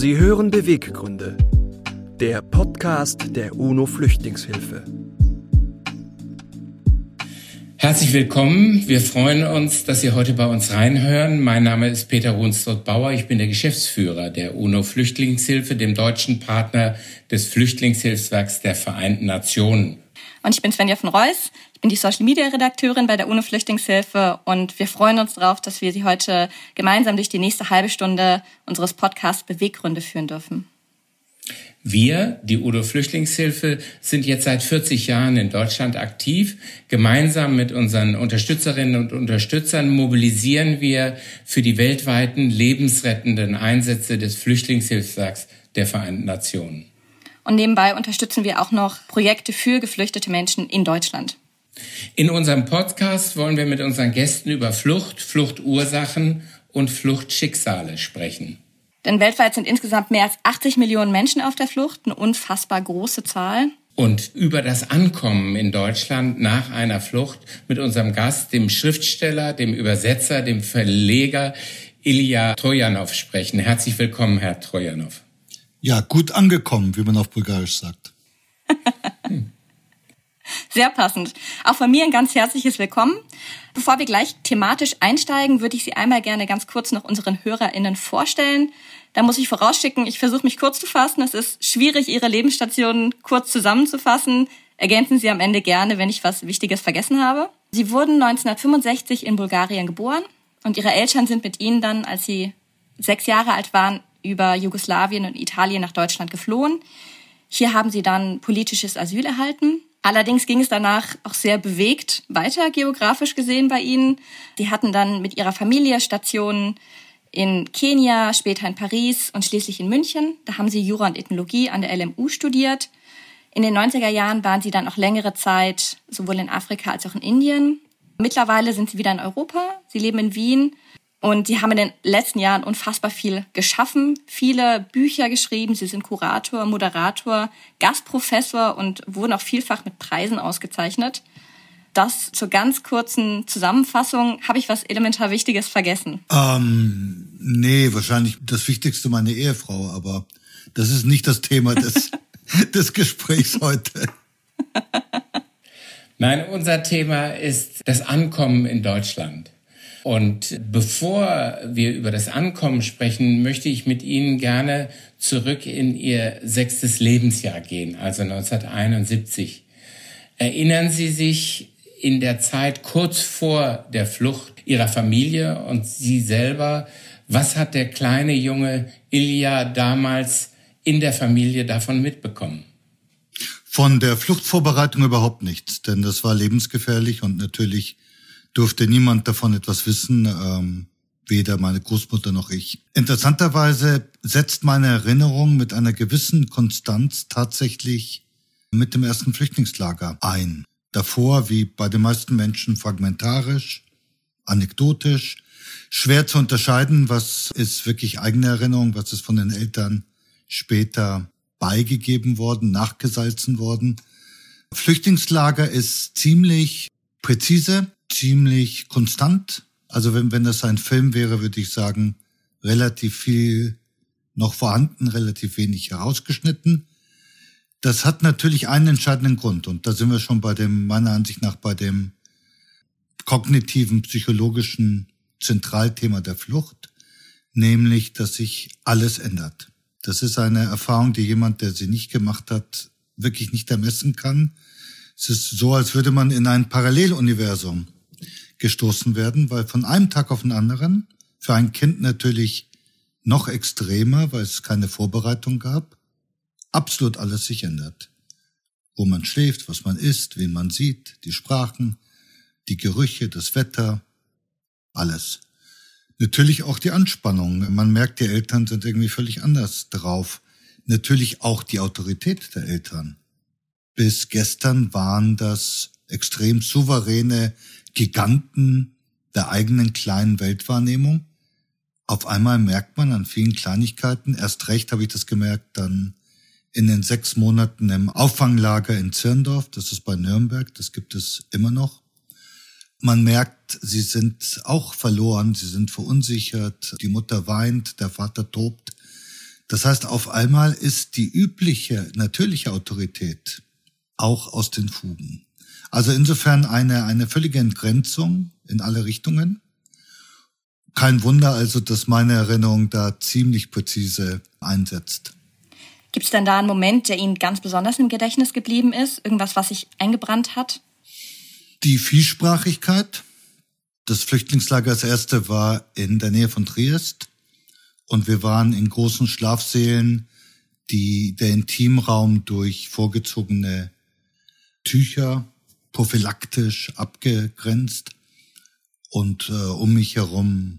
Sie hören Beweggründe, der Podcast der UNO Flüchtlingshilfe. Herzlich willkommen. Wir freuen uns, dass Sie heute bei uns reinhören. Mein Name ist Peter Runstott-Bauer. Ich bin der Geschäftsführer der UNO Flüchtlingshilfe, dem deutschen Partner des Flüchtlingshilfswerks der Vereinten Nationen. Und ich bin Svenja von Reuss. Ich bin die Social Media Redakteurin bei der UNO Flüchtlingshilfe und wir freuen uns darauf, dass wir Sie heute gemeinsam durch die nächste halbe Stunde unseres Podcasts Beweggründe führen dürfen. Wir, die UNO Flüchtlingshilfe, sind jetzt seit 40 Jahren in Deutschland aktiv. Gemeinsam mit unseren Unterstützerinnen und Unterstützern mobilisieren wir für die weltweiten lebensrettenden Einsätze des Flüchtlingshilfswerks der Vereinten Nationen. Und nebenbei unterstützen wir auch noch Projekte für geflüchtete Menschen in Deutschland. In unserem Podcast wollen wir mit unseren Gästen über Flucht, Fluchtursachen und Fluchtschicksale sprechen. Denn weltweit sind insgesamt mehr als 80 Millionen Menschen auf der Flucht, eine unfassbar große Zahl. Und über das Ankommen in Deutschland nach einer Flucht mit unserem Gast, dem Schriftsteller, dem Übersetzer, dem Verleger Ilya Trojanow sprechen. Herzlich willkommen, Herr Trojanow. Ja, gut angekommen, wie man auf Bulgarisch sagt. Sehr passend. Auch von mir ein ganz herzliches Willkommen. Bevor wir gleich thematisch einsteigen, würde ich Sie einmal gerne ganz kurz noch unseren HörerInnen vorstellen. Da muss ich vorausschicken, ich versuche mich kurz zu fassen. Es ist schwierig, Ihre Lebensstationen kurz zusammenzufassen. Ergänzen Sie am Ende gerne, wenn ich was Wichtiges vergessen habe. Sie wurden 1965 in Bulgarien geboren und Ihre Eltern sind mit Ihnen dann, als Sie sechs Jahre alt waren, über Jugoslawien und Italien nach Deutschland geflohen. Hier haben sie dann politisches Asyl erhalten. Allerdings ging es danach auch sehr bewegt weiter geografisch gesehen bei ihnen. Sie hatten dann mit ihrer Familie Stationen in Kenia, später in Paris und schließlich in München. Da haben sie Jura und Ethnologie an der LMU studiert. In den 90er Jahren waren sie dann auch längere Zeit sowohl in Afrika als auch in Indien. Mittlerweile sind sie wieder in Europa. Sie leben in Wien und die haben in den letzten Jahren unfassbar viel geschaffen, viele Bücher geschrieben. Sie sind Kurator, Moderator, Gastprofessor und wurden auch vielfach mit Preisen ausgezeichnet. Das zur ganz kurzen Zusammenfassung. Habe ich was elementar Wichtiges vergessen? Ähm, nee, wahrscheinlich das Wichtigste meine Ehefrau, aber das ist nicht das Thema des, des Gesprächs heute. Nein, unser Thema ist das Ankommen in Deutschland. Und bevor wir über das Ankommen sprechen, möchte ich mit Ihnen gerne zurück in Ihr sechstes Lebensjahr gehen, also 1971. Erinnern Sie sich in der Zeit kurz vor der Flucht Ihrer Familie und Sie selber, was hat der kleine junge Ilja damals in der Familie davon mitbekommen? Von der Fluchtvorbereitung überhaupt nichts, denn das war lebensgefährlich und natürlich durfte niemand davon etwas wissen, ähm, weder meine Großmutter noch ich. Interessanterweise setzt meine Erinnerung mit einer gewissen Konstanz tatsächlich mit dem ersten Flüchtlingslager ein. Davor, wie bei den meisten Menschen, fragmentarisch, anekdotisch, schwer zu unterscheiden, was ist wirklich eigene Erinnerung, was ist von den Eltern später beigegeben worden, nachgesalzen worden. Flüchtlingslager ist ziemlich präzise, ziemlich konstant. Also wenn, wenn das ein Film wäre, würde ich sagen, relativ viel noch vorhanden, relativ wenig herausgeschnitten. Das hat natürlich einen entscheidenden Grund und da sind wir schon bei dem, meiner Ansicht nach, bei dem kognitiven, psychologischen Zentralthema der Flucht, nämlich, dass sich alles ändert. Das ist eine Erfahrung, die jemand, der sie nicht gemacht hat, wirklich nicht ermessen kann. Es ist so, als würde man in ein Paralleluniversum gestoßen werden, weil von einem Tag auf den anderen, für ein Kind natürlich noch extremer, weil es keine Vorbereitung gab, absolut alles sich ändert. Wo man schläft, was man isst, wen man sieht, die Sprachen, die Gerüche, das Wetter, alles. Natürlich auch die Anspannung. Man merkt, die Eltern sind irgendwie völlig anders drauf. Natürlich auch die Autorität der Eltern. Bis gestern waren das extrem souveräne Giganten der eigenen kleinen Weltwahrnehmung. Auf einmal merkt man an vielen Kleinigkeiten, erst recht habe ich das gemerkt, dann in den sechs Monaten im Auffanglager in Zirndorf, das ist bei Nürnberg, das gibt es immer noch. Man merkt, sie sind auch verloren, sie sind verunsichert, die Mutter weint, der Vater tobt. Das heißt, auf einmal ist die übliche, natürliche Autorität auch aus den Fugen. Also insofern eine, eine völlige Entgrenzung in alle Richtungen. Kein Wunder also, dass meine Erinnerung da ziemlich präzise einsetzt. Gibt es denn da einen Moment, der Ihnen ganz besonders im Gedächtnis geblieben ist? Irgendwas, was sich eingebrannt hat? Die Vielsprachigkeit. Das Flüchtlingslager, das erste, war in der Nähe von Triest. Und wir waren in großen Schlafsälen, die der Intimraum durch vorgezogene Tücher prophylaktisch abgegrenzt und äh, um mich herum,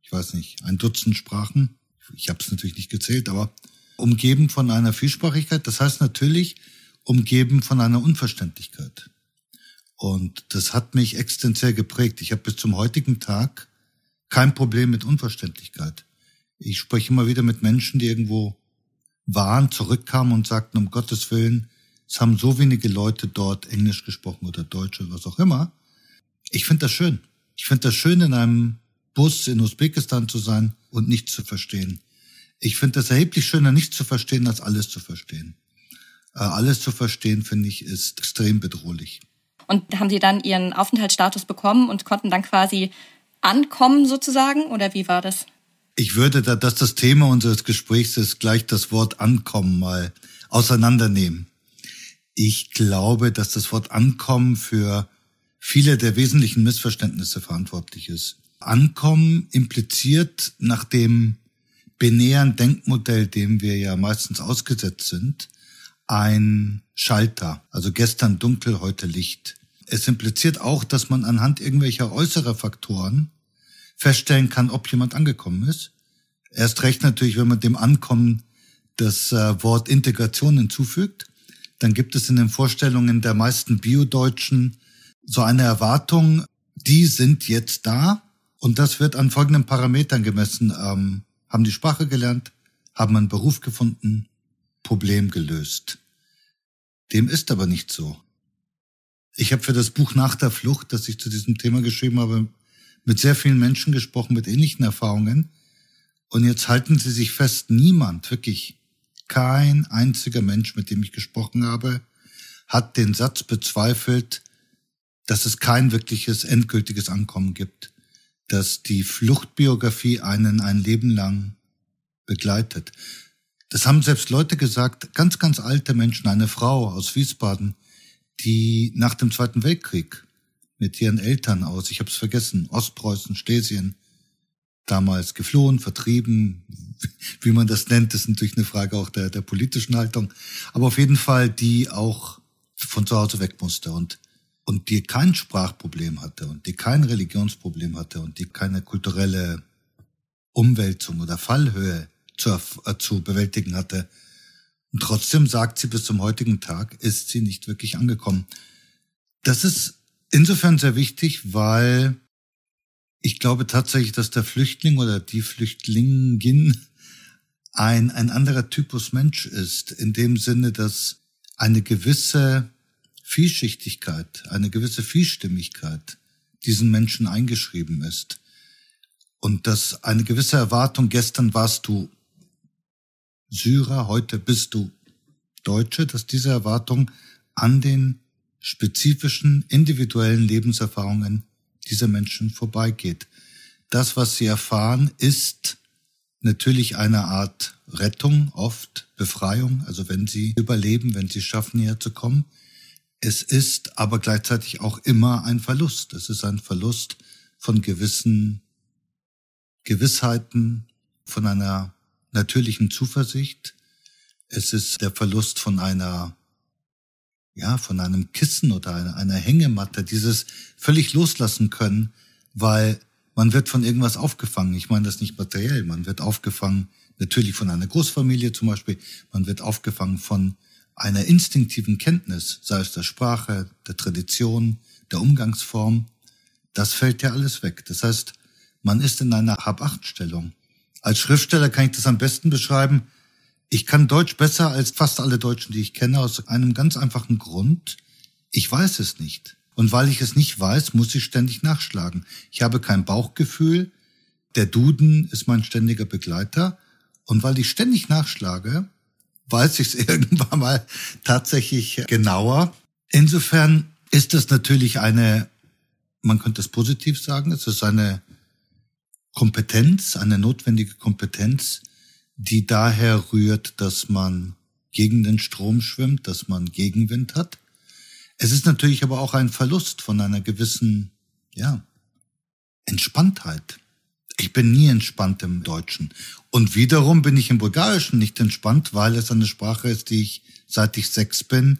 ich weiß nicht, ein Dutzend Sprachen. Ich habe es natürlich nicht gezählt, aber umgeben von einer Vielsprachigkeit, das heißt natürlich umgeben von einer Unverständlichkeit. Und das hat mich existenziell geprägt. Ich habe bis zum heutigen Tag kein Problem mit Unverständlichkeit. Ich spreche immer wieder mit Menschen, die irgendwo waren, zurückkamen und sagten, um Gottes Willen, es haben so wenige Leute dort Englisch gesprochen oder Deutsch oder was auch immer. Ich finde das schön. Ich finde das schön, in einem Bus in Usbekistan zu sein und nichts zu verstehen. Ich finde das erheblich schöner, nichts zu verstehen, als alles zu verstehen. Äh, alles zu verstehen, finde ich, ist extrem bedrohlich. Und haben Sie dann Ihren Aufenthaltsstatus bekommen und konnten dann quasi ankommen sozusagen? Oder wie war das? Ich würde, da das das Thema unseres Gesprächs ist, gleich das Wort ankommen mal auseinandernehmen. Ich glaube, dass das Wort ankommen für viele der wesentlichen Missverständnisse verantwortlich ist. Ankommen impliziert nach dem binären Denkmodell, dem wir ja meistens ausgesetzt sind, ein Schalter. Also gestern dunkel, heute Licht. Es impliziert auch, dass man anhand irgendwelcher äußerer Faktoren feststellen kann, ob jemand angekommen ist. Erst recht natürlich, wenn man dem Ankommen das äh, Wort Integration hinzufügt, dann gibt es in den Vorstellungen der meisten Biodeutschen so eine Erwartung, die sind jetzt da und das wird an folgenden Parametern gemessen. Ähm, haben die Sprache gelernt, haben einen Beruf gefunden, Problem gelöst. Dem ist aber nicht so. Ich habe für das Buch Nach der Flucht, das ich zu diesem Thema geschrieben habe, mit sehr vielen Menschen gesprochen, mit ähnlichen Erfahrungen. Und jetzt halten Sie sich fest, niemand, wirklich kein einziger Mensch, mit dem ich gesprochen habe, hat den Satz bezweifelt, dass es kein wirkliches endgültiges Ankommen gibt, dass die Fluchtbiografie einen ein Leben lang begleitet. Das haben selbst Leute gesagt, ganz, ganz alte Menschen, eine Frau aus Wiesbaden, die nach dem Zweiten Weltkrieg mit ihren Eltern aus, ich habe es vergessen, Ostpreußen, Schlesien, damals geflohen, vertrieben, wie man das nennt, ist natürlich eine Frage auch der, der politischen Haltung, aber auf jeden Fall, die auch von zu Hause weg musste und, und die kein Sprachproblem hatte und die kein Religionsproblem hatte und die keine kulturelle Umwälzung oder Fallhöhe zu, äh, zu bewältigen hatte. Und trotzdem sagt sie, bis zum heutigen Tag ist sie nicht wirklich angekommen. Das ist insofern sehr wichtig, weil ich glaube tatsächlich, dass der Flüchtling oder die Flüchtlingin ein, ein anderer Typus Mensch ist, in dem Sinne, dass eine gewisse Vielschichtigkeit, eine gewisse Vielstimmigkeit diesen Menschen eingeschrieben ist. Und dass eine gewisse Erwartung, gestern warst du Syrer, heute bist du Deutsche, dass diese Erwartung an den spezifischen individuellen Lebenserfahrungen dieser Menschen vorbeigeht. Das, was sie erfahren, ist natürlich eine Art Rettung, oft Befreiung, also wenn sie überleben, wenn sie schaffen, hierher zu kommen. Es ist aber gleichzeitig auch immer ein Verlust. Es ist ein Verlust von gewissen Gewissheiten, von einer natürlichen Zuversicht. Es ist der Verlust von einer ja, von einem Kissen oder einer, Hängematte, dieses völlig loslassen können, weil man wird von irgendwas aufgefangen. Ich meine das nicht materiell, man wird aufgefangen natürlich von einer Großfamilie zum Beispiel, man wird aufgefangen von einer instinktiven Kenntnis, sei es der Sprache, der Tradition, der Umgangsform. Das fällt ja alles weg. Das heißt, man ist in einer Hab-Acht-Stellung. Als Schriftsteller kann ich das am besten beschreiben, ich kann Deutsch besser als fast alle Deutschen, die ich kenne, aus einem ganz einfachen Grund. Ich weiß es nicht. Und weil ich es nicht weiß, muss ich ständig nachschlagen. Ich habe kein Bauchgefühl. Der Duden ist mein ständiger Begleiter. Und weil ich ständig nachschlage, weiß ich es irgendwann mal tatsächlich genauer. Insofern ist es natürlich eine, man könnte es positiv sagen, es ist eine Kompetenz, eine notwendige Kompetenz, die daher rührt, dass man gegen den Strom schwimmt, dass man Gegenwind hat. Es ist natürlich aber auch ein Verlust von einer gewissen, ja, Entspanntheit. Ich bin nie entspannt im Deutschen. Und wiederum bin ich im Bulgarischen nicht entspannt, weil es eine Sprache ist, die ich, seit ich sechs bin,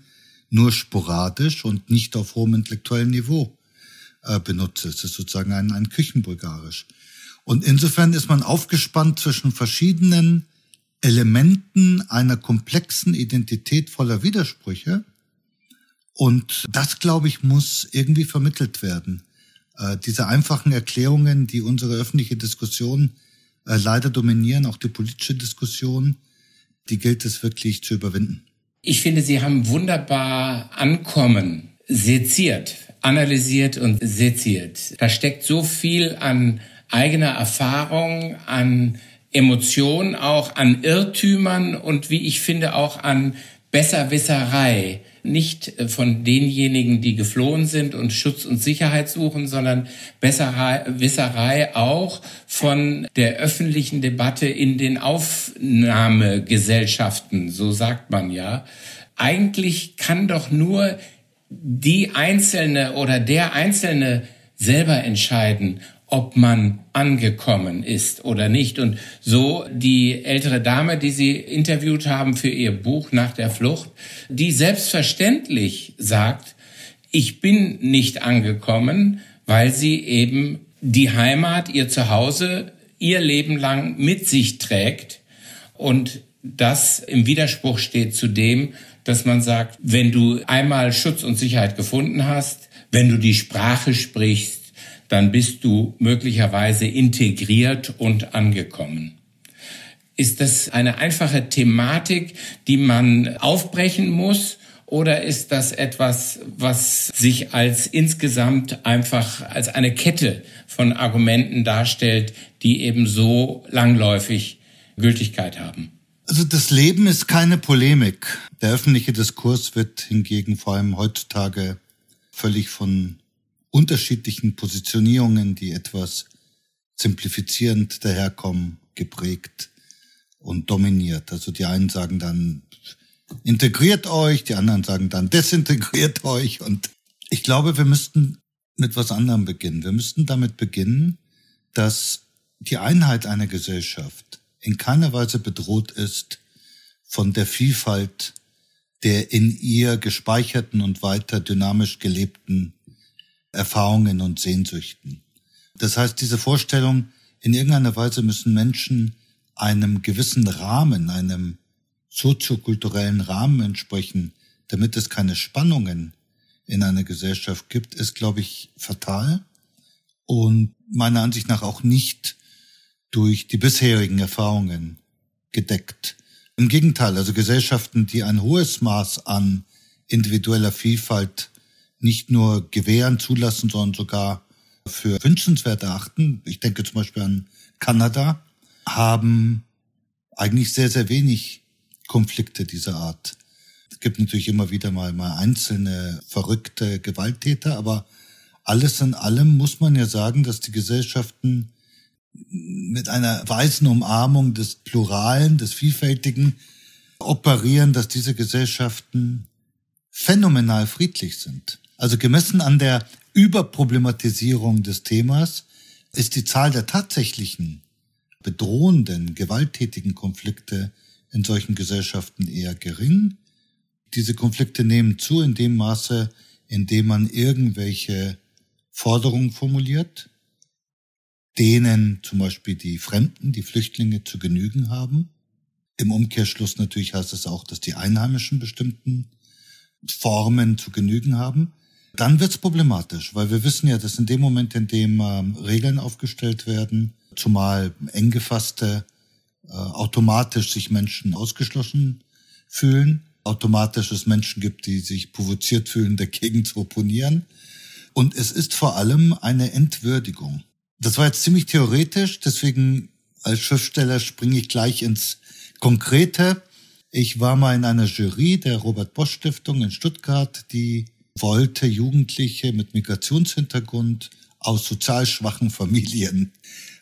nur sporadisch und nicht auf hohem intellektuellen Niveau äh, benutze. Es ist sozusagen ein, ein Küchenbulgarisch. Und insofern ist man aufgespannt zwischen verschiedenen Elementen einer komplexen Identität voller Widersprüche. Und das, glaube ich, muss irgendwie vermittelt werden. Äh, diese einfachen Erklärungen, die unsere öffentliche Diskussion äh, leider dominieren, auch die politische Diskussion, die gilt es wirklich zu überwinden. Ich finde, Sie haben wunderbar Ankommen seziert, analysiert und seziert. Da steckt so viel an eigener Erfahrung, an Emotionen, auch an Irrtümern und wie ich finde auch an Besserwisserei nicht äh, von denjenigen, die geflohen sind und Schutz und Sicherheit suchen, sondern Besserwisserei auch von der öffentlichen Debatte in den Aufnahmegesellschaften, so sagt man ja. Eigentlich kann doch nur die Einzelne oder der Einzelne selber entscheiden, ob man angekommen ist oder nicht. Und so die ältere Dame, die Sie interviewt haben für Ihr Buch nach der Flucht, die selbstverständlich sagt, ich bin nicht angekommen, weil sie eben die Heimat, ihr Zuhause, ihr Leben lang mit sich trägt und das im Widerspruch steht zu dem, dass man sagt, wenn du einmal Schutz und Sicherheit gefunden hast, wenn du die Sprache sprichst, dann bist du möglicherweise integriert und angekommen. Ist das eine einfache Thematik, die man aufbrechen muss? Oder ist das etwas, was sich als insgesamt einfach als eine Kette von Argumenten darstellt, die eben so langläufig Gültigkeit haben? Also das Leben ist keine Polemik. Der öffentliche Diskurs wird hingegen vor allem heutzutage völlig von unterschiedlichen Positionierungen, die etwas simplifizierend daherkommen, geprägt und dominiert. Also die einen sagen dann, integriert euch, die anderen sagen dann, desintegriert euch. Und ich glaube, wir müssten mit was anderem beginnen. Wir müssten damit beginnen, dass die Einheit einer Gesellschaft in keiner Weise bedroht ist von der Vielfalt der in ihr gespeicherten und weiter dynamisch gelebten Erfahrungen und Sehnsüchten. Das heißt, diese Vorstellung, in irgendeiner Weise müssen Menschen einem gewissen Rahmen, einem soziokulturellen Rahmen entsprechen, damit es keine Spannungen in einer Gesellschaft gibt, ist, glaube ich, fatal und meiner Ansicht nach auch nicht durch die bisherigen Erfahrungen gedeckt. Im Gegenteil, also Gesellschaften, die ein hohes Maß an individueller Vielfalt nicht nur gewähren, zulassen, sondern sogar für wünschenswert erachten, ich denke zum Beispiel an Kanada, haben eigentlich sehr, sehr wenig Konflikte dieser Art. Es gibt natürlich immer wieder mal, mal einzelne verrückte Gewalttäter, aber alles in allem muss man ja sagen, dass die Gesellschaften mit einer weisen Umarmung des Pluralen, des Vielfältigen operieren, dass diese Gesellschaften phänomenal friedlich sind. Also gemessen an der Überproblematisierung des Themas ist die Zahl der tatsächlichen bedrohenden, gewalttätigen Konflikte in solchen Gesellschaften eher gering. Diese Konflikte nehmen zu in dem Maße, in dem man irgendwelche Forderungen formuliert, denen zum Beispiel die Fremden, die Flüchtlinge zu genügen haben. Im Umkehrschluss natürlich heißt es auch, dass die Einheimischen bestimmten Formen zu genügen haben. Dann wird's problematisch, weil wir wissen ja, dass in dem Moment, in dem ähm, Regeln aufgestellt werden, zumal eng gefasste, äh, automatisch sich Menschen ausgeschlossen fühlen, automatisch es Menschen gibt, die sich provoziert fühlen, dagegen zu opponieren. Und es ist vor allem eine Entwürdigung. Das war jetzt ziemlich theoretisch, deswegen als Schriftsteller springe ich gleich ins Konkrete. Ich war mal in einer Jury der Robert Bosch Stiftung in Stuttgart, die wollte Jugendliche mit Migrationshintergrund aus sozial schwachen Familien,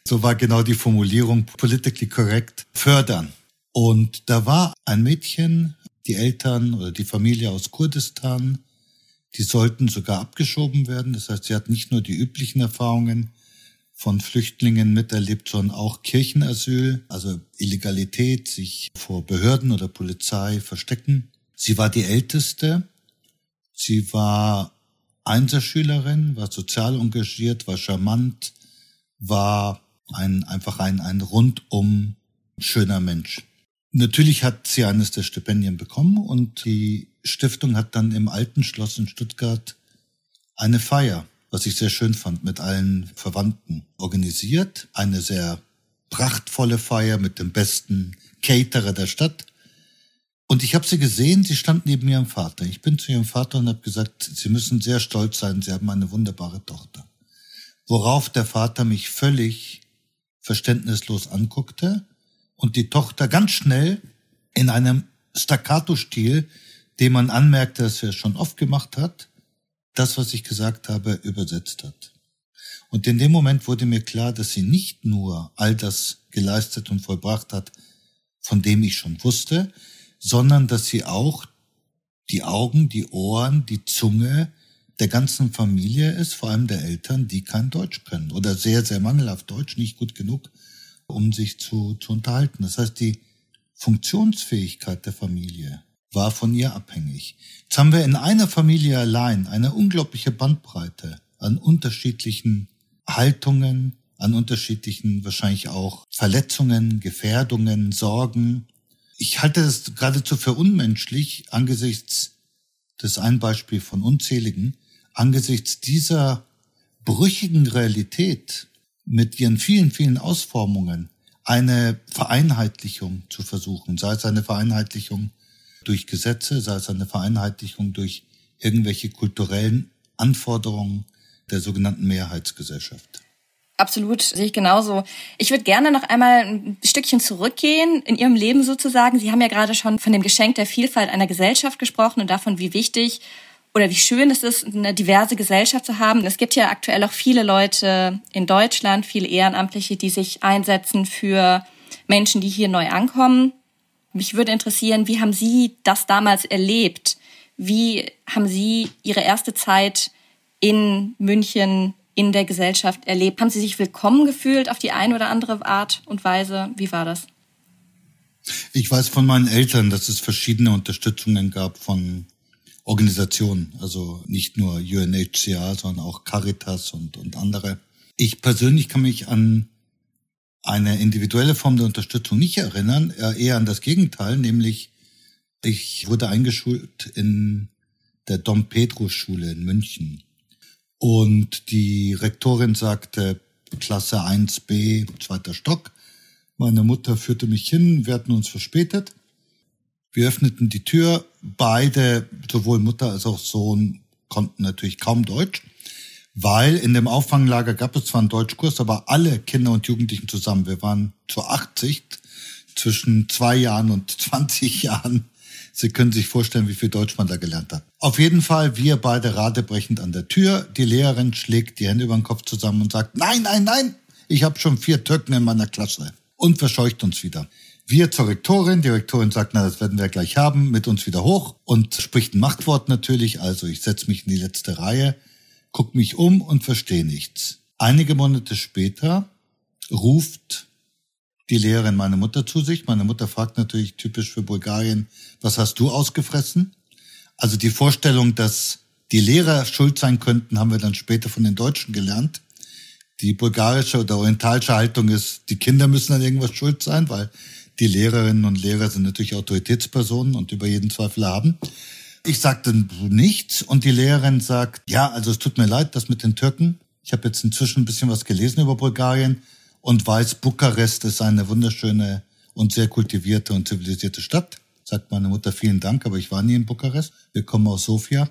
so war genau die Formulierung politically correct, fördern. Und da war ein Mädchen, die Eltern oder die Familie aus Kurdistan, die sollten sogar abgeschoben werden. Das heißt, sie hat nicht nur die üblichen Erfahrungen von Flüchtlingen miterlebt, sondern auch Kirchenasyl, also Illegalität, sich vor Behörden oder Polizei verstecken. Sie war die älteste. Sie war Einserschülerin, war sozial engagiert, war charmant, war ein, einfach ein, ein rundum schöner Mensch. Natürlich hat sie eines der Stipendien bekommen und die Stiftung hat dann im alten Schloss in Stuttgart eine Feier was ich sehr schön fand, mit allen Verwandten organisiert. Eine sehr prachtvolle Feier mit dem besten Caterer der Stadt. Und ich habe sie gesehen, sie stand neben ihrem Vater. Ich bin zu ihrem Vater und habe gesagt, Sie müssen sehr stolz sein, Sie haben eine wunderbare Tochter. Worauf der Vater mich völlig verständnislos anguckte und die Tochter ganz schnell in einem Staccato-Stil, den man anmerkte, dass er schon oft gemacht hat, das, was ich gesagt habe, übersetzt hat. Und in dem Moment wurde mir klar, dass sie nicht nur all das geleistet und vollbracht hat, von dem ich schon wusste, sondern dass sie auch die Augen, die Ohren, die Zunge der ganzen Familie ist, vor allem der Eltern, die kein Deutsch können oder sehr, sehr mangelhaft Deutsch, nicht gut genug, um sich zu, zu unterhalten. Das heißt, die Funktionsfähigkeit der Familie war von ihr abhängig. Jetzt haben wir in einer Familie allein eine unglaubliche Bandbreite an unterschiedlichen Haltungen, an unterschiedlichen wahrscheinlich auch Verletzungen, Gefährdungen, Sorgen. Ich halte das geradezu für unmenschlich angesichts des ein Beispiel von unzähligen, angesichts dieser brüchigen Realität mit ihren vielen, vielen Ausformungen eine Vereinheitlichung zu versuchen, sei es eine Vereinheitlichung durch Gesetze, sei es eine Vereinheitlichung durch irgendwelche kulturellen Anforderungen der sogenannten Mehrheitsgesellschaft. Absolut, sehe ich genauso. Ich würde gerne noch einmal ein Stückchen zurückgehen in Ihrem Leben sozusagen. Sie haben ja gerade schon von dem Geschenk der Vielfalt einer Gesellschaft gesprochen und davon, wie wichtig oder wie schön es ist, eine diverse Gesellschaft zu haben. Es gibt ja aktuell auch viele Leute in Deutschland, viele Ehrenamtliche, die sich einsetzen für Menschen, die hier neu ankommen. Mich würde interessieren, wie haben Sie das damals erlebt? Wie haben Sie Ihre erste Zeit in München in der Gesellschaft erlebt? Haben Sie sich willkommen gefühlt auf die eine oder andere Art und Weise? Wie war das? Ich weiß von meinen Eltern, dass es verschiedene Unterstützungen gab von Organisationen, also nicht nur UNHCR, sondern auch Caritas und, und andere. Ich persönlich kann mich an eine individuelle Form der Unterstützung nicht erinnern, eher an das Gegenteil, nämlich ich wurde eingeschult in der Dom Pedro Schule in München. Und die Rektorin sagte, Klasse 1b, zweiter Stock. Meine Mutter führte mich hin, wir hatten uns verspätet. Wir öffneten die Tür. Beide, sowohl Mutter als auch Sohn, konnten natürlich kaum Deutsch weil in dem Auffanglager gab es zwar einen Deutschkurs, aber alle Kinder und Jugendlichen zusammen, wir waren zu 80, zwischen zwei Jahren und 20 Jahren. Sie können sich vorstellen, wie viel Deutsch man da gelernt hat. Auf jeden Fall, wir beide radebrechend an der Tür. Die Lehrerin schlägt die Hände über den Kopf zusammen und sagt, nein, nein, nein, ich habe schon vier Türken in meiner Klasse. Und verscheucht uns wieder. Wir zur Rektorin, die Rektorin sagt, na, das werden wir gleich haben, mit uns wieder hoch und spricht ein Machtwort natürlich. Also ich setze mich in die letzte Reihe guck mich um und verstehe nichts. Einige Monate später ruft die Lehrerin meine Mutter zu sich. Meine Mutter fragt natürlich typisch für Bulgarien, was hast du ausgefressen? Also die Vorstellung, dass die Lehrer schuld sein könnten, haben wir dann später von den Deutschen gelernt. Die bulgarische oder orientalische Haltung ist, die Kinder müssen an irgendwas schuld sein, weil die Lehrerinnen und Lehrer sind natürlich Autoritätspersonen und über jeden Zweifel haben. Ich sagte nichts und die Lehrerin sagt, ja, also es tut mir leid, das mit den Türken. Ich habe jetzt inzwischen ein bisschen was gelesen über Bulgarien und weiß, Bukarest ist eine wunderschöne und sehr kultivierte und zivilisierte Stadt. Sagt meine Mutter, vielen Dank, aber ich war nie in Bukarest. Wir kommen aus Sofia.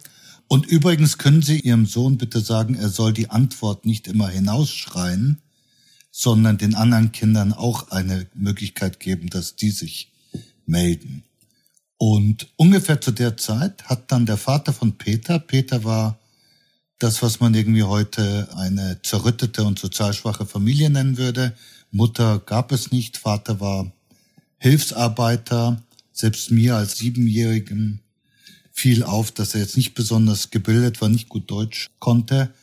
Und übrigens können Sie Ihrem Sohn bitte sagen, er soll die Antwort nicht immer hinausschreien, sondern den anderen Kindern auch eine Möglichkeit geben, dass die sich melden. Und ungefähr zu der Zeit hat dann der Vater von Peter, Peter war das, was man irgendwie heute eine zerrüttete und sozial schwache Familie nennen würde. Mutter gab es nicht, Vater war Hilfsarbeiter. Selbst mir als Siebenjährigen fiel auf, dass er jetzt nicht besonders gebildet war, nicht gut Deutsch konnte.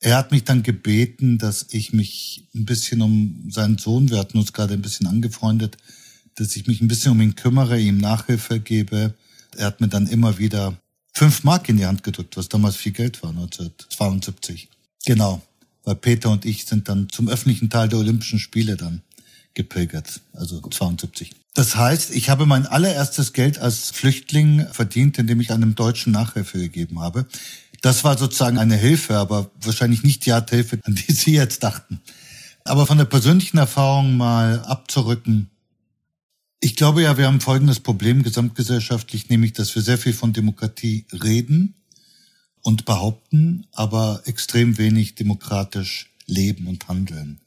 Er hat mich dann gebeten, dass ich mich ein bisschen um seinen Sohn, wir hatten uns gerade ein bisschen angefreundet, dass ich mich ein bisschen um ihn kümmere, ihm Nachhilfe gebe. Er hat mir dann immer wieder fünf Mark in die Hand gedrückt, was damals viel Geld war, 1972. Genau, weil Peter und ich sind dann zum öffentlichen Teil der Olympischen Spiele dann gepilgert, also 72. Das heißt, ich habe mein allererstes Geld als Flüchtling verdient, indem ich einem Deutschen Nachhilfe gegeben habe. Das war sozusagen eine Hilfe, aber wahrscheinlich nicht die Art Hilfe, an die Sie jetzt dachten. Aber von der persönlichen Erfahrung mal abzurücken, ich glaube ja, wir haben folgendes Problem gesamtgesellschaftlich, nämlich, dass wir sehr viel von Demokratie reden und behaupten, aber extrem wenig demokratisch leben und handeln.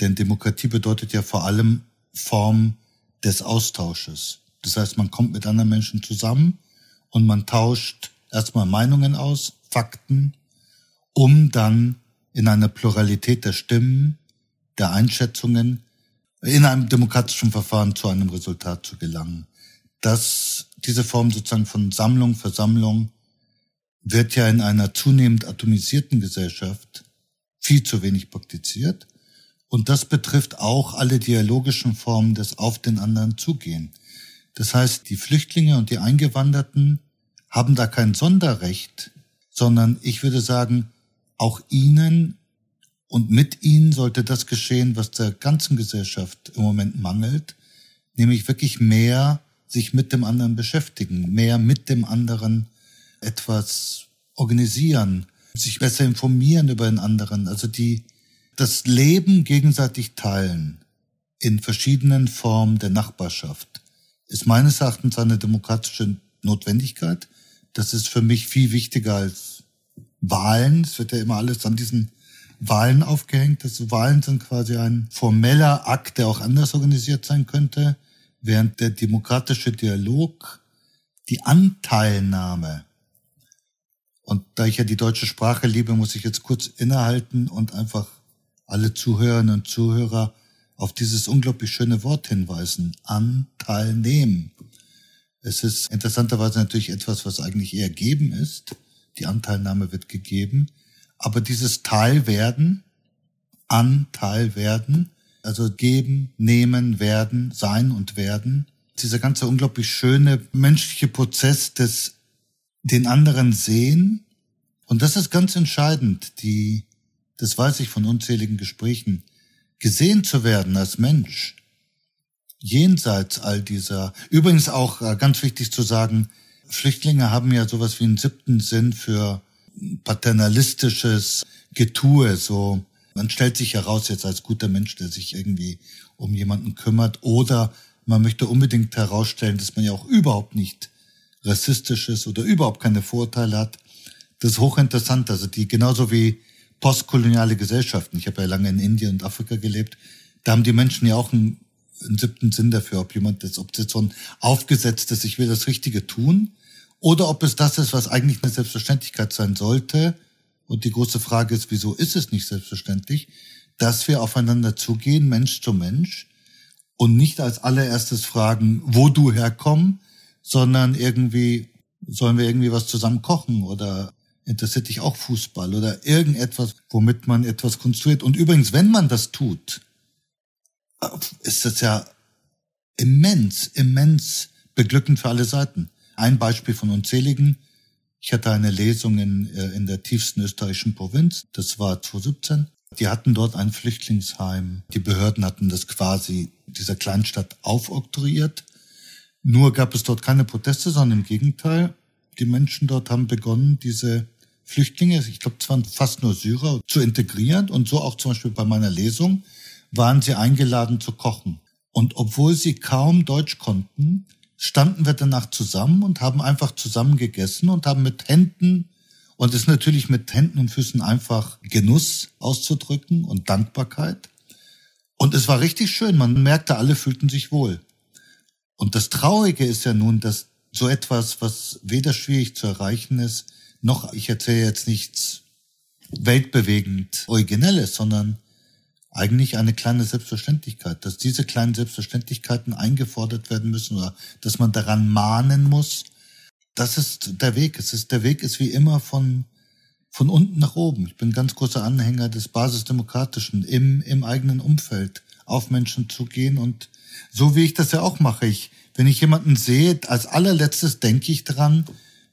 Denn Demokratie bedeutet ja vor allem Form des Austausches. Das heißt, man kommt mit anderen Menschen zusammen und man tauscht erstmal Meinungen aus, Fakten, um dann in einer Pluralität der Stimmen, der Einschätzungen in einem demokratischen Verfahren zu einem Resultat zu gelangen. Das, diese Form sozusagen von Sammlung, Versammlung wird ja in einer zunehmend atomisierten Gesellschaft viel zu wenig praktiziert. Und das betrifft auch alle dialogischen Formen des Auf den anderen zugehen. Das heißt, die Flüchtlinge und die Eingewanderten haben da kein Sonderrecht, sondern ich würde sagen, auch ihnen und mit ihnen sollte das geschehen, was der ganzen Gesellschaft im Moment mangelt, nämlich wirklich mehr sich mit dem anderen beschäftigen, mehr mit dem anderen etwas organisieren, sich besser informieren über den anderen, also die das Leben gegenseitig teilen in verschiedenen Formen der Nachbarschaft ist meines Erachtens eine demokratische Notwendigkeit. Das ist für mich viel wichtiger als Wahlen. Es wird ja immer alles an diesen Wahlen aufgehängt. Das Wahlen sind quasi ein formeller Akt, der auch anders organisiert sein könnte, während der demokratische Dialog die Anteilnahme und da ich ja die deutsche Sprache liebe, muss ich jetzt kurz innehalten und einfach alle Zuhörerinnen und Zuhörer auf dieses unglaublich schöne Wort hinweisen. Anteil nehmen. Es ist interessanterweise natürlich etwas, was eigentlich eher geben ist. Die Anteilnahme wird gegeben. Aber dieses Teilwerden, Anteilwerden, also geben, nehmen, werden, sein und werden, dieser ganze unglaublich schöne menschliche Prozess des den anderen sehen. Und das ist ganz entscheidend, die, das weiß ich von unzähligen Gesprächen, gesehen zu werden als Mensch. Jenseits all dieser, übrigens auch äh, ganz wichtig zu sagen, Flüchtlinge haben ja sowas wie einen siebten Sinn für paternalistisches Getue, so man stellt sich heraus jetzt als guter Mensch, der sich irgendwie um jemanden kümmert, oder man möchte unbedingt herausstellen, dass man ja auch überhaupt nicht rassistisch ist oder überhaupt keine Vorurteile hat. Das ist hochinteressant, also die genauso wie postkoloniale Gesellschaften. Ich habe ja lange in Indien und Afrika gelebt. Da haben die Menschen ja auch einen, einen siebten Sinn dafür, ob jemand das, ob das so ein aufgesetztes, ich will das Richtige tun, oder ob es das ist, was eigentlich eine Selbstverständlichkeit sein sollte. Und die große Frage ist, wieso ist es nicht selbstverständlich, dass wir aufeinander zugehen, Mensch zu Mensch, und nicht als allererstes fragen, wo du herkommst, sondern irgendwie sollen wir irgendwie was zusammen kochen oder interessiert dich auch Fußball oder irgendetwas, womit man etwas konstruiert. Und übrigens, wenn man das tut, ist das ja immens, immens beglückend für alle Seiten. Ein Beispiel von unzähligen. Ich hatte eine Lesung in, äh, in der tiefsten österreichischen Provinz. Das war 2017. Die hatten dort ein Flüchtlingsheim. Die Behörden hatten das quasi dieser Kleinstadt aufoktroyiert. Nur gab es dort keine Proteste, sondern im Gegenteil. Die Menschen dort haben begonnen, diese Flüchtlinge, ich glaube, es waren fast nur Syrer, zu integrieren. Und so auch zum Beispiel bei meiner Lesung waren sie eingeladen zu kochen. Und obwohl sie kaum Deutsch konnten, standen wir danach zusammen und haben einfach zusammen gegessen und haben mit Händen und es natürlich mit Händen und Füßen einfach Genuss auszudrücken und Dankbarkeit Und es war richtig schön. Man merkte, alle fühlten sich wohl. Und das Traurige ist ja nun, dass so etwas, was weder schwierig zu erreichen ist, noch, ich erzähle jetzt nichts weltbewegend Originelles, sondern eigentlich eine kleine Selbstverständlichkeit, dass diese kleinen Selbstverständlichkeiten eingefordert werden müssen oder dass man daran mahnen muss. Das ist der Weg. Es ist, der Weg ist wie immer von, von unten nach oben. Ich bin ganz großer Anhänger des Basisdemokratischen, im, im eigenen Umfeld auf Menschen zu gehen und so wie ich das ja auch mache. Ich, wenn ich jemanden sehe, als allerletztes denke ich dran,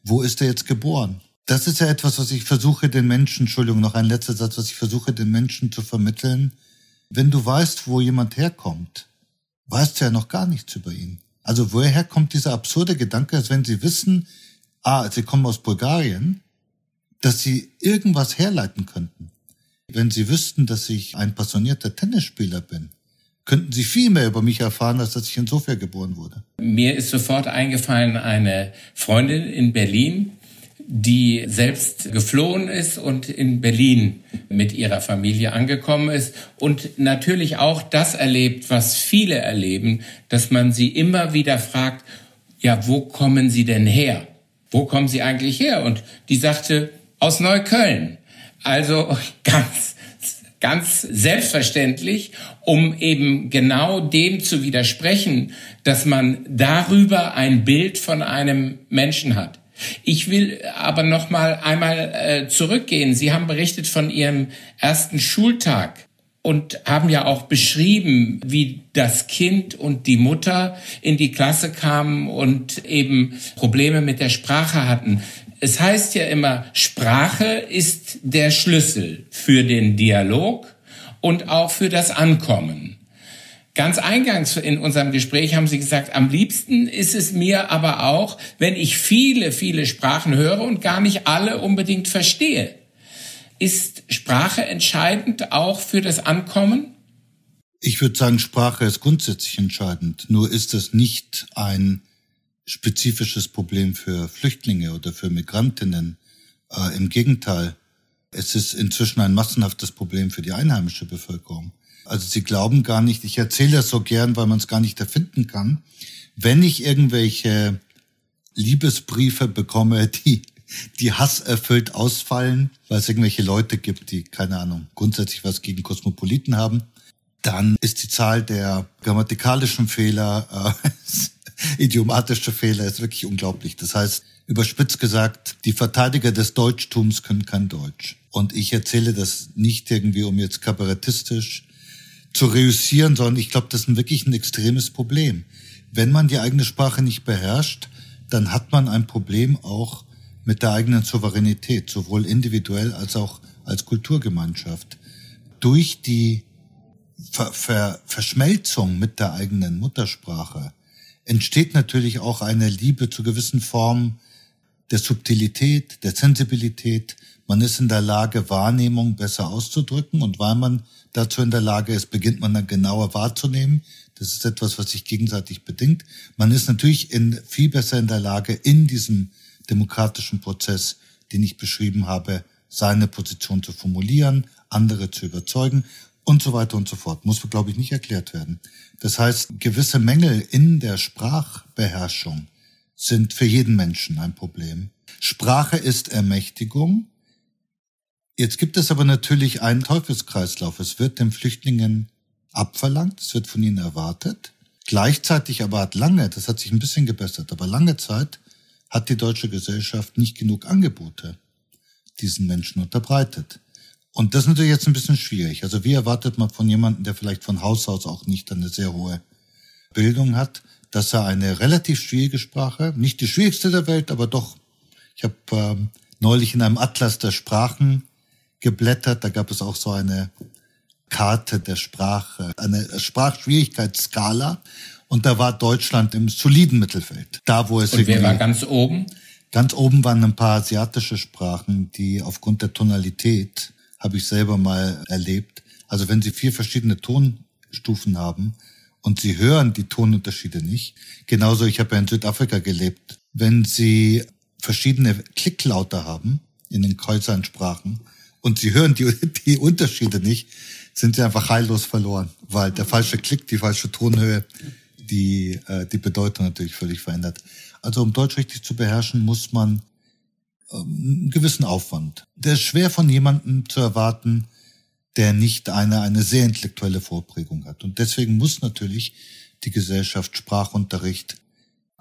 wo ist er jetzt geboren? Das ist ja etwas, was ich versuche den Menschen, Entschuldigung, noch ein letzter Satz, was ich versuche den Menschen zu vermitteln, wenn du weißt, wo jemand herkommt, weißt du ja noch gar nichts über ihn. Also woher kommt dieser absurde Gedanke, als wenn sie wissen, ah, sie kommen aus Bulgarien, dass sie irgendwas herleiten könnten. Wenn sie wüssten, dass ich ein passionierter Tennisspieler bin, könnten sie viel mehr über mich erfahren, als dass ich in Sofia geboren wurde. Mir ist sofort eingefallen eine Freundin in Berlin, die selbst geflohen ist und in Berlin mit ihrer Familie angekommen ist und natürlich auch das erlebt, was viele erleben, dass man sie immer wieder fragt, ja, wo kommen Sie denn her? Wo kommen Sie eigentlich her? Und die sagte, aus Neukölln. Also ganz, ganz selbstverständlich, um eben genau dem zu widersprechen, dass man darüber ein Bild von einem Menschen hat. Ich will aber noch mal einmal äh, zurückgehen. Sie haben berichtet von Ihrem ersten Schultag und haben ja auch beschrieben, wie das Kind und die Mutter in die Klasse kamen und eben Probleme mit der Sprache hatten. Es heißt ja immer, Sprache ist der Schlüssel für den Dialog und auch für das Ankommen. Ganz eingangs in unserem Gespräch haben Sie gesagt, am liebsten ist es mir aber auch, wenn ich viele, viele Sprachen höre und gar nicht alle unbedingt verstehe. Ist Sprache entscheidend auch für das Ankommen? Ich würde sagen, Sprache ist grundsätzlich entscheidend. Nur ist es nicht ein spezifisches Problem für Flüchtlinge oder für Migrantinnen. Äh, Im Gegenteil, es ist inzwischen ein massenhaftes Problem für die einheimische Bevölkerung. Also sie glauben gar nicht, ich erzähle das so gern, weil man es gar nicht erfinden kann. Wenn ich irgendwelche Liebesbriefe bekomme, die, die hasserfüllt ausfallen, weil es irgendwelche Leute gibt, die, keine Ahnung, grundsätzlich was gegen Kosmopoliten haben, dann ist die Zahl der grammatikalischen Fehler, äh, idiomatische Fehler ist wirklich unglaublich. Das heißt, überspitzt gesagt, die Verteidiger des Deutschtums können kein Deutsch. Und ich erzähle das nicht irgendwie, um jetzt kabarettistisch zu reüssieren, sondern ich glaube, das ist wirklich ein extremes Problem. Wenn man die eigene Sprache nicht beherrscht, dann hat man ein Problem auch mit der eigenen Souveränität, sowohl individuell als auch als Kulturgemeinschaft. Durch die Ver Ver Verschmelzung mit der eigenen Muttersprache entsteht natürlich auch eine Liebe zu gewissen Formen der Subtilität, der Sensibilität. Man ist in der Lage, Wahrnehmung besser auszudrücken und weil man dazu in der Lage ist, beginnt man dann genauer wahrzunehmen. Das ist etwas, was sich gegenseitig bedingt. Man ist natürlich in, viel besser in der Lage, in diesem demokratischen Prozess, den ich beschrieben habe, seine Position zu formulieren, andere zu überzeugen und so weiter und so fort. Muss, glaube ich, nicht erklärt werden. Das heißt, gewisse Mängel in der Sprachbeherrschung sind für jeden Menschen ein Problem. Sprache ist Ermächtigung. Jetzt gibt es aber natürlich einen Teufelskreislauf. Es wird den Flüchtlingen abverlangt, es wird von ihnen erwartet. Gleichzeitig aber hat lange, das hat sich ein bisschen gebessert, aber lange Zeit hat die deutsche Gesellschaft nicht genug Angebote diesen Menschen unterbreitet. Und das ist natürlich jetzt ein bisschen schwierig. Also wie erwartet man von jemandem, der vielleicht von Haus aus auch nicht eine sehr hohe Bildung hat, dass er eine relativ schwierige Sprache, nicht die schwierigste der Welt, aber doch, ich habe ähm, neulich in einem Atlas der Sprachen geblättert. Da gab es auch so eine Karte der Sprache, eine Sprachschwierigkeitsskala. Und da war Deutschland im soliden Mittelfeld. Da, wo es Und wer war ganz oben? Ganz oben waren ein paar asiatische Sprachen, die aufgrund der Tonalität, habe ich selber mal erlebt. Also wenn sie vier verschiedene Tonstufen haben und sie hören die Tonunterschiede nicht. Genauso, ich habe ja in Südafrika gelebt. Wenn sie verschiedene Klicklaute haben in den Kreuzeinsprachen und sie hören die, die Unterschiede nicht, sind sie einfach heillos verloren, weil der falsche Klick, die falsche Tonhöhe, die äh, die Bedeutung natürlich völlig verändert. Also um Deutsch richtig zu beherrschen, muss man ähm, einen gewissen Aufwand. Der ist schwer von jemandem zu erwarten, der nicht eine, eine sehr intellektuelle Vorprägung hat. Und deswegen muss natürlich die Gesellschaft Sprachunterricht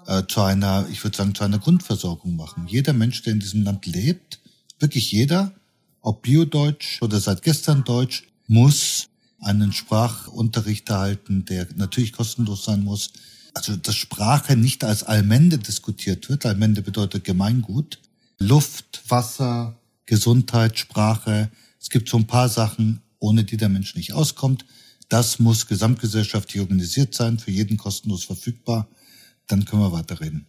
äh, zu einer, ich würde sagen, zu einer Grundversorgung machen. Jeder Mensch, der in diesem Land lebt, wirklich jeder, ob Biodeutsch oder seit gestern Deutsch, muss einen Sprachunterricht erhalten, der natürlich kostenlos sein muss. Also, dass Sprache nicht als Allmende diskutiert wird. Allmende bedeutet Gemeingut. Luft, Wasser, Gesundheit, Sprache. Es gibt so ein paar Sachen, ohne die der Mensch nicht auskommt. Das muss gesamtgesellschaftlich organisiert sein, für jeden kostenlos verfügbar. Dann können wir weiterreden.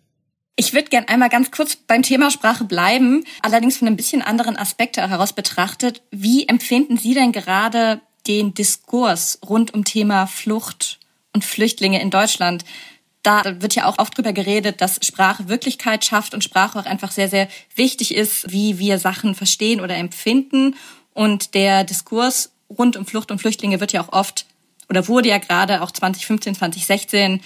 Ich würde gern einmal ganz kurz beim Thema Sprache bleiben, allerdings von einem bisschen anderen Aspekt heraus betrachtet. Wie empfinden Sie denn gerade den Diskurs rund um Thema Flucht und Flüchtlinge in Deutschland? Da wird ja auch oft drüber geredet, dass Sprache Wirklichkeit schafft und Sprache auch einfach sehr, sehr wichtig ist, wie wir Sachen verstehen oder empfinden. Und der Diskurs rund um Flucht und Flüchtlinge wird ja auch oft oder wurde ja gerade auch 2015, 2016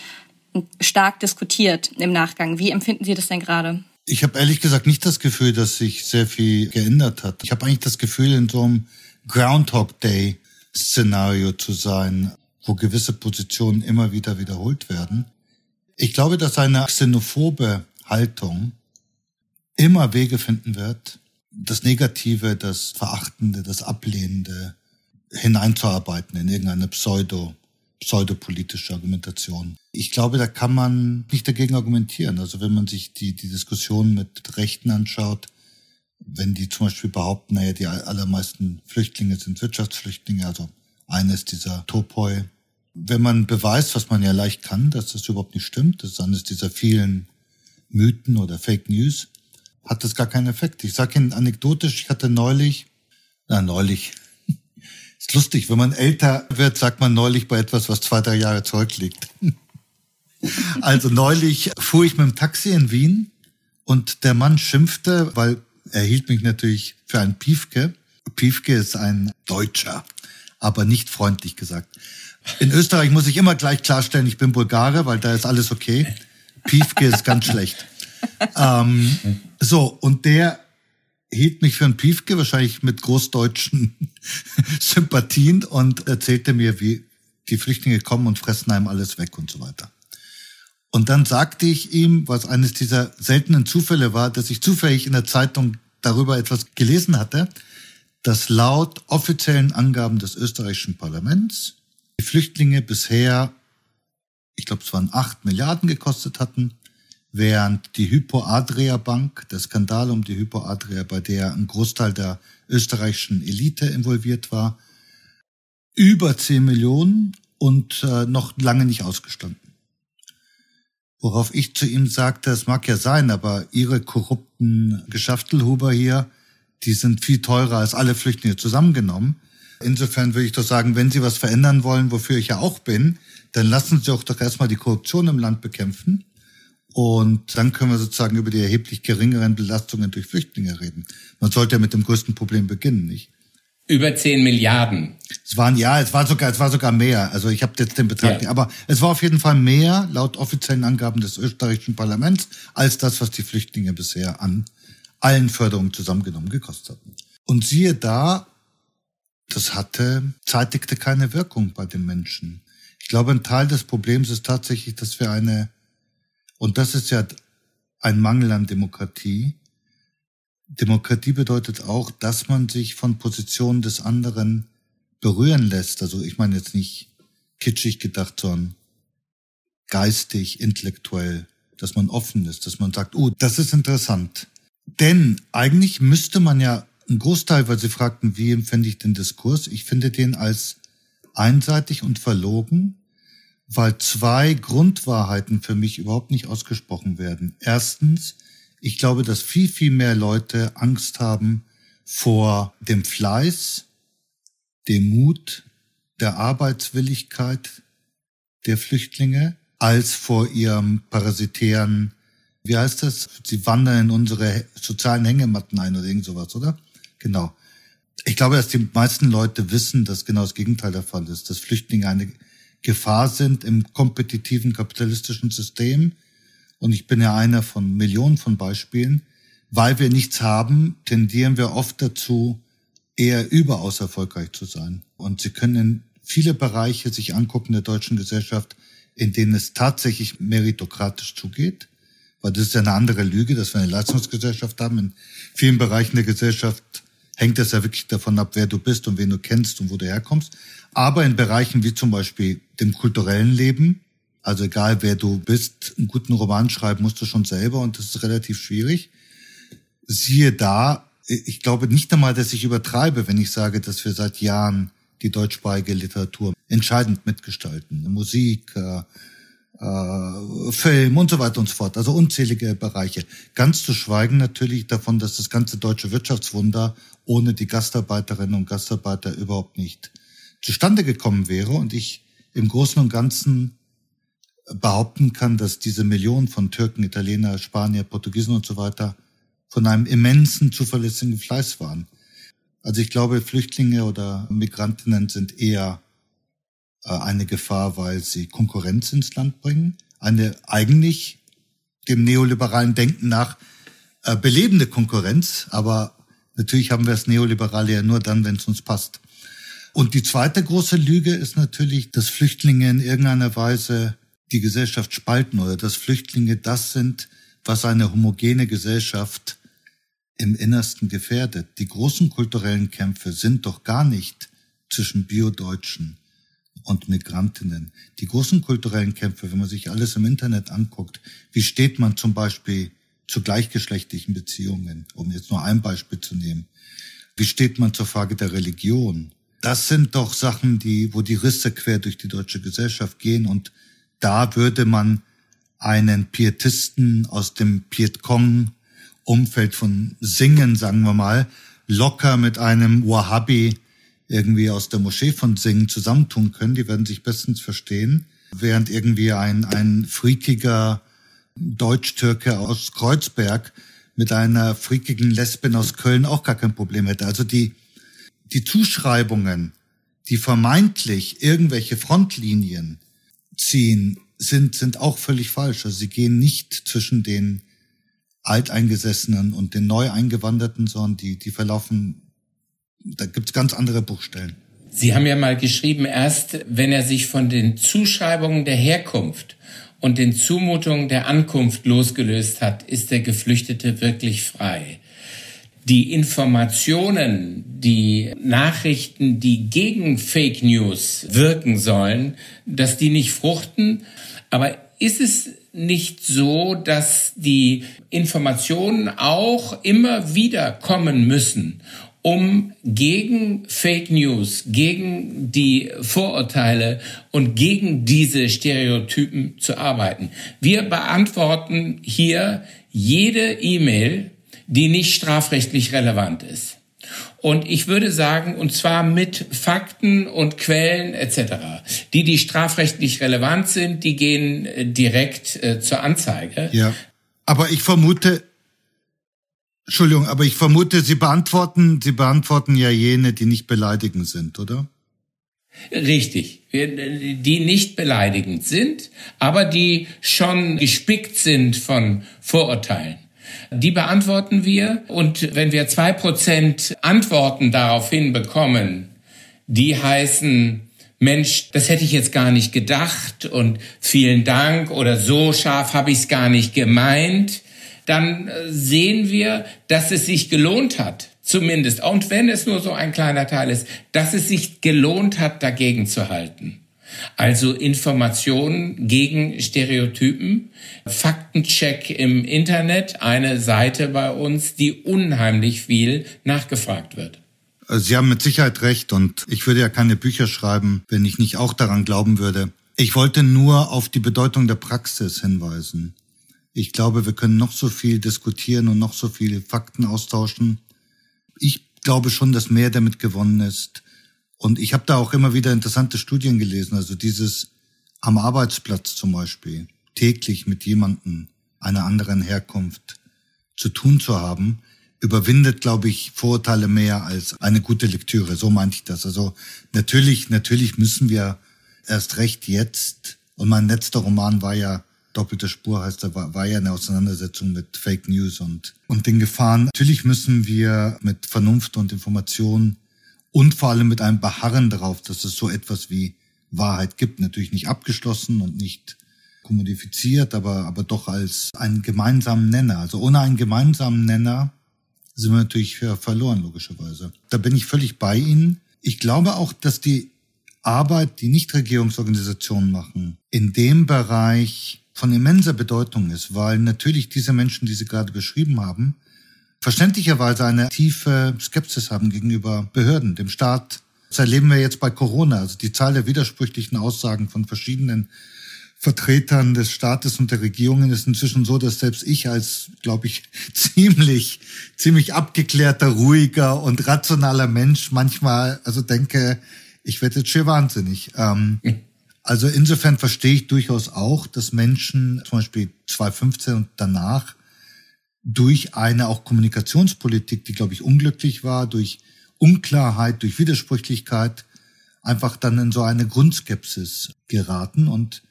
stark diskutiert im Nachgang. Wie empfinden Sie das denn gerade? Ich habe ehrlich gesagt nicht das Gefühl, dass sich sehr viel geändert hat. Ich habe eigentlich das Gefühl, in so einem Groundhog Day Szenario zu sein, wo gewisse Positionen immer wieder wiederholt werden. Ich glaube, dass eine xenophobe Haltung immer Wege finden wird, das Negative, das Verachtende, das Ablehnende hineinzuarbeiten in irgendeine Pseudo pseudopolitische Argumentation. Ich glaube, da kann man nicht dagegen argumentieren. Also wenn man sich die, die Diskussion mit Rechten anschaut, wenn die zum Beispiel behaupten, naja, die allermeisten Flüchtlinge sind Wirtschaftsflüchtlinge, also eines dieser Topoi. Wenn man beweist, was man ja leicht kann, dass das überhaupt nicht stimmt, das ist eines dieser vielen Mythen oder Fake News, hat das gar keinen Effekt. Ich sage Ihnen anekdotisch, ich hatte neulich, na neulich, ist lustig, wenn man älter wird, sagt man neulich bei etwas, was zwei, drei Jahre zurückliegt. Also neulich fuhr ich mit dem Taxi in Wien und der Mann schimpfte, weil er hielt mich natürlich für einen Piefke. Piefke ist ein Deutscher, aber nicht freundlich gesagt. In Österreich muss ich immer gleich klarstellen, ich bin Bulgare, weil da ist alles okay. Piefke ist ganz schlecht. Ähm, so, und der hielt mich für einen Piefke, wahrscheinlich mit großdeutschen Sympathien und erzählte mir, wie die Flüchtlinge kommen und fressen einem alles weg und so weiter. Und dann sagte ich ihm, was eines dieser seltenen Zufälle war, dass ich zufällig in der Zeitung darüber etwas gelesen hatte, dass laut offiziellen Angaben des österreichischen Parlaments die Flüchtlinge bisher, ich glaube, es waren acht Milliarden gekostet hatten während die Hypo Adria Bank, der Skandal um die Hypo Adria, bei der ein Großteil der österreichischen Elite involviert war, über 10 Millionen und äh, noch lange nicht ausgestanden. Worauf ich zu ihm sagte, es mag ja sein, aber Ihre korrupten Geschäftelhuber hier, die sind viel teurer als alle Flüchtlinge zusammengenommen. Insofern würde ich doch sagen, wenn Sie was verändern wollen, wofür ich ja auch bin, dann lassen Sie auch doch erstmal die Korruption im Land bekämpfen und dann können wir sozusagen über die erheblich geringeren Belastungen durch Flüchtlinge reden. Man sollte ja mit dem größten Problem beginnen, nicht? Über 10 Milliarden. Es waren ja, es war sogar, es war sogar mehr. Also ich habe jetzt den Betrag, ja. nicht, aber es war auf jeden Fall mehr laut offiziellen Angaben des österreichischen Parlaments als das, was die Flüchtlinge bisher an allen Förderungen zusammengenommen gekostet hatten. Und siehe da, das hatte zeitigte keine Wirkung bei den Menschen. Ich glaube, ein Teil des Problems ist tatsächlich, dass wir eine und das ist ja ein Mangel an Demokratie. Demokratie bedeutet auch, dass man sich von Positionen des anderen berühren lässt. Also ich meine jetzt nicht kitschig gedacht, sondern geistig, intellektuell, dass man offen ist, dass man sagt, oh, das ist interessant. Denn eigentlich müsste man ja ein Großteil, weil Sie fragten, wie empfände ich den Diskurs? Ich finde den als einseitig und verlogen weil zwei Grundwahrheiten für mich überhaupt nicht ausgesprochen werden. Erstens, ich glaube, dass viel, viel mehr Leute Angst haben vor dem Fleiß, dem Mut, der Arbeitswilligkeit der Flüchtlinge, als vor ihrem parasitären, wie heißt das? Sie wandern in unsere sozialen Hängematten ein oder irgend sowas, oder? Genau. Ich glaube, dass die meisten Leute wissen, dass genau das Gegenteil der Fall ist, dass Flüchtlinge eine Gefahr sind im kompetitiven kapitalistischen System. Und ich bin ja einer von Millionen von Beispielen. Weil wir nichts haben, tendieren wir oft dazu, eher überaus erfolgreich zu sein. Und Sie können viele Bereiche sich angucken der deutschen Gesellschaft, in denen es tatsächlich meritokratisch zugeht. Weil das ist ja eine andere Lüge, dass wir eine Leistungsgesellschaft haben. In vielen Bereichen der Gesellschaft hängt es ja wirklich davon ab, wer du bist und wen du kennst und wo du herkommst. Aber in Bereichen wie zum Beispiel dem kulturellen Leben, also egal wer du bist, einen guten Roman schreiben musst du schon selber und das ist relativ schwierig. Siehe da, ich glaube nicht einmal, dass ich übertreibe, wenn ich sage, dass wir seit Jahren die deutschsprachige Literatur entscheidend mitgestalten. Musik, äh, äh, Film und so weiter und so fort. Also unzählige Bereiche. Ganz zu schweigen natürlich davon, dass das ganze deutsche Wirtschaftswunder ohne die Gastarbeiterinnen und Gastarbeiter überhaupt nicht zustande gekommen wäre und ich im Großen und Ganzen behaupten kann, dass diese Millionen von Türken, Italiener, Spanier, Portugiesen und so weiter von einem immensen zuverlässigen Fleiß waren. Also ich glaube, Flüchtlinge oder Migrantinnen sind eher äh, eine Gefahr, weil sie Konkurrenz ins Land bringen. Eine eigentlich dem neoliberalen Denken nach äh, belebende Konkurrenz, aber natürlich haben wir das Neoliberale ja nur dann, wenn es uns passt. Und die zweite große Lüge ist natürlich, dass Flüchtlinge in irgendeiner Weise die Gesellschaft spalten oder dass Flüchtlinge das sind, was eine homogene Gesellschaft im Innersten gefährdet. Die großen kulturellen Kämpfe sind doch gar nicht zwischen Biodeutschen und Migrantinnen. Die großen kulturellen Kämpfe, wenn man sich alles im Internet anguckt, wie steht man zum Beispiel zu gleichgeschlechtlichen Beziehungen, um jetzt nur ein Beispiel zu nehmen. Wie steht man zur Frage der Religion? Das sind doch Sachen, die, wo die Risse quer durch die deutsche Gesellschaft gehen und da würde man einen Pietisten aus dem Pietkong Umfeld von Singen, sagen wir mal, locker mit einem Wahhabi irgendwie aus der Moschee von Singen zusammentun können. Die werden sich bestens verstehen. Während irgendwie ein, ein freakiger Deutsch-Türke aus Kreuzberg mit einer freakigen Lesbin aus Köln auch gar kein Problem hätte. Also die, die Zuschreibungen, die vermeintlich irgendwelche Frontlinien ziehen, sind, sind auch völlig falsch. Also sie gehen nicht zwischen den Alteingesessenen und den Neueingewanderten, sondern die, die verlaufen, da gibt's ganz andere Buchstellen. Sie haben ja mal geschrieben, erst wenn er sich von den Zuschreibungen der Herkunft und den Zumutungen der Ankunft losgelöst hat, ist der Geflüchtete wirklich frei. Die Informationen, die Nachrichten, die gegen Fake News wirken sollen, dass die nicht fruchten. Aber ist es nicht so, dass die Informationen auch immer wieder kommen müssen, um gegen Fake News, gegen die Vorurteile und gegen diese Stereotypen zu arbeiten. Wir beantworten hier jede E-Mail, die nicht strafrechtlich relevant ist. Und ich würde sagen, und zwar mit Fakten und Quellen etc. Die, die strafrechtlich relevant sind, die gehen äh, direkt äh, zur Anzeige. Ja. Aber ich vermute, Entschuldigung, aber ich vermute, Sie beantworten, Sie beantworten ja jene, die nicht beleidigend sind, oder? Richtig, die nicht beleidigend sind, aber die schon gespickt sind von Vorurteilen. Die beantworten wir und wenn wir zwei Prozent Antworten daraufhin bekommen, die heißen, Mensch, das hätte ich jetzt gar nicht gedacht und vielen Dank oder so scharf habe ich es gar nicht gemeint, dann äh, sehen wir, dass es sich gelohnt hat, zumindest, und wenn es nur so ein kleiner Teil ist, dass es sich gelohnt hat, dagegen zu halten. Also Informationen gegen Stereotypen, Faktencheck im Internet, eine Seite bei uns, die unheimlich viel nachgefragt wird. Sie haben mit Sicherheit recht und ich würde ja keine Bücher schreiben, wenn ich nicht auch daran glauben würde. Ich wollte nur auf die Bedeutung der Praxis hinweisen. Ich glaube, wir können noch so viel diskutieren und noch so viele Fakten austauschen. Ich glaube schon, dass mehr damit gewonnen ist, und ich habe da auch immer wieder interessante Studien gelesen. Also dieses am Arbeitsplatz zum Beispiel täglich mit jemandem einer anderen Herkunft zu tun zu haben, überwindet, glaube ich, Vorurteile mehr als eine gute Lektüre. So meinte ich das. Also natürlich, natürlich müssen wir erst recht jetzt, und mein letzter Roman war ja Doppelte Spur heißt, da war, war ja eine Auseinandersetzung mit Fake News und, und den Gefahren. Natürlich müssen wir mit Vernunft und Information und vor allem mit einem Beharren darauf, dass es so etwas wie Wahrheit gibt, natürlich nicht abgeschlossen und nicht kommodifiziert, aber, aber doch als einen gemeinsamen Nenner. Also ohne einen gemeinsamen Nenner sind wir natürlich verloren, logischerweise. Da bin ich völlig bei Ihnen. Ich glaube auch, dass die Arbeit, die Nichtregierungsorganisationen machen, in dem Bereich von immenser Bedeutung ist, weil natürlich diese Menschen, die Sie gerade beschrieben haben, verständlicherweise eine tiefe Skepsis haben gegenüber Behörden, dem Staat. Das erleben wir jetzt bei Corona. Also die Zahl der widersprüchlichen Aussagen von verschiedenen Vertretern des Staates und der Regierungen ist inzwischen so, dass selbst ich als, glaube ich, ziemlich, ziemlich abgeklärter, ruhiger und rationaler Mensch manchmal also denke, ich werde jetzt schier wahnsinnig. Ähm, also insofern verstehe ich durchaus auch, dass Menschen zum Beispiel 2015 und danach durch eine auch Kommunikationspolitik, die, glaube ich, unglücklich war, durch Unklarheit, durch Widersprüchlichkeit, einfach dann in so eine Grundskepsis geraten und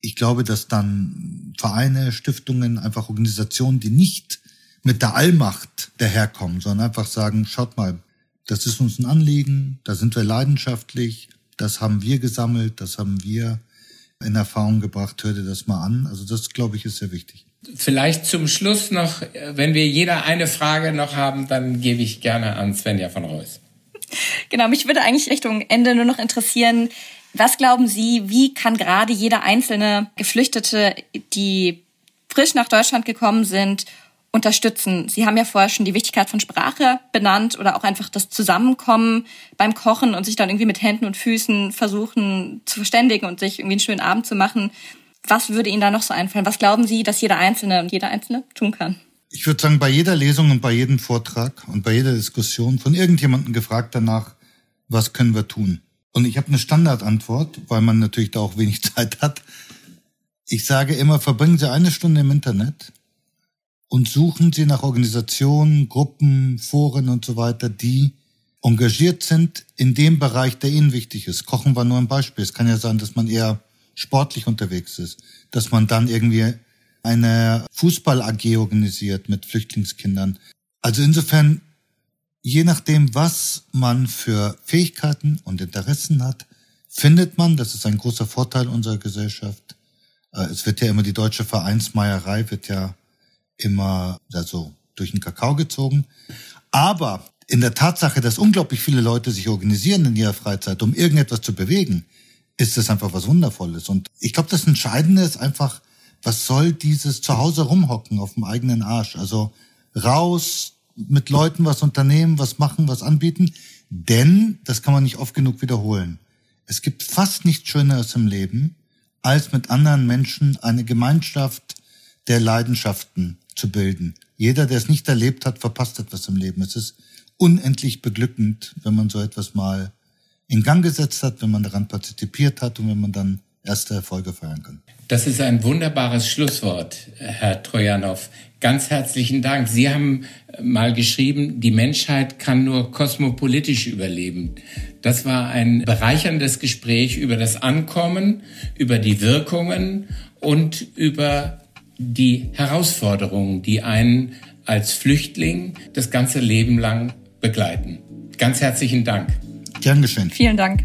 ich glaube, dass dann Vereine, Stiftungen, einfach Organisationen, die nicht mit der Allmacht daherkommen, sondern einfach sagen, schaut mal, das ist uns ein Anliegen, da sind wir leidenschaftlich, das haben wir gesammelt, das haben wir in Erfahrung gebracht, hör dir das mal an. Also das, glaube ich, ist sehr wichtig. Vielleicht zum Schluss noch, wenn wir jeder eine Frage noch haben, dann gebe ich gerne an Svenja von Reus. Genau, mich würde eigentlich Richtung Ende nur noch interessieren, was glauben Sie, wie kann gerade jeder einzelne Geflüchtete, die frisch nach Deutschland gekommen sind, unterstützen? Sie haben ja vorher schon die Wichtigkeit von Sprache benannt oder auch einfach das Zusammenkommen beim Kochen und sich dann irgendwie mit Händen und Füßen versuchen zu verständigen und sich irgendwie einen schönen Abend zu machen. Was würde Ihnen da noch so einfallen? Was glauben Sie, dass jeder Einzelne und jeder Einzelne tun kann? Ich würde sagen, bei jeder Lesung und bei jedem Vortrag und bei jeder Diskussion von irgendjemandem gefragt danach, was können wir tun? Und ich habe eine Standardantwort, weil man natürlich da auch wenig Zeit hat. Ich sage immer, verbringen Sie eine Stunde im Internet und suchen Sie nach Organisationen, Gruppen, Foren und so weiter, die engagiert sind in dem Bereich, der Ihnen wichtig ist. Kochen war nur ein Beispiel. Es kann ja sein, dass man eher sportlich unterwegs ist, dass man dann irgendwie eine Fußball-AG organisiert mit Flüchtlingskindern. Also insofern je nachdem, was man für Fähigkeiten und Interessen hat, findet man, das ist ein großer Vorteil unserer Gesellschaft. Äh, es wird ja immer die deutsche Vereinsmeierei wird ja immer also durch den Kakao gezogen. Aber in der Tatsache, dass unglaublich viele Leute sich organisieren in ihrer Freizeit, um irgendetwas zu bewegen, ist das einfach was Wundervolles. Und ich glaube, das Entscheidende ist einfach, was soll dieses Zuhause rumhocken auf dem eigenen Arsch? Also raus, mit Leuten was unternehmen, was machen, was anbieten. Denn, das kann man nicht oft genug wiederholen, es gibt fast nichts Schöneres im Leben, als mit anderen Menschen eine Gemeinschaft der Leidenschaften zu bilden. Jeder, der es nicht erlebt hat, verpasst etwas im Leben. Es ist unendlich beglückend, wenn man so etwas mal in Gang gesetzt hat, wenn man daran partizipiert hat und wenn man dann erste Erfolge feiern kann. Das ist ein wunderbares Schlusswort, Herr Trojanow. Ganz herzlichen Dank. Sie haben mal geschrieben, die Menschheit kann nur kosmopolitisch überleben. Das war ein bereicherndes Gespräch über das Ankommen, über die Wirkungen und über die Herausforderungen, die einen als Flüchtling das ganze Leben lang begleiten. Ganz herzlichen Dank. Gern geschehen. Vielen Dank.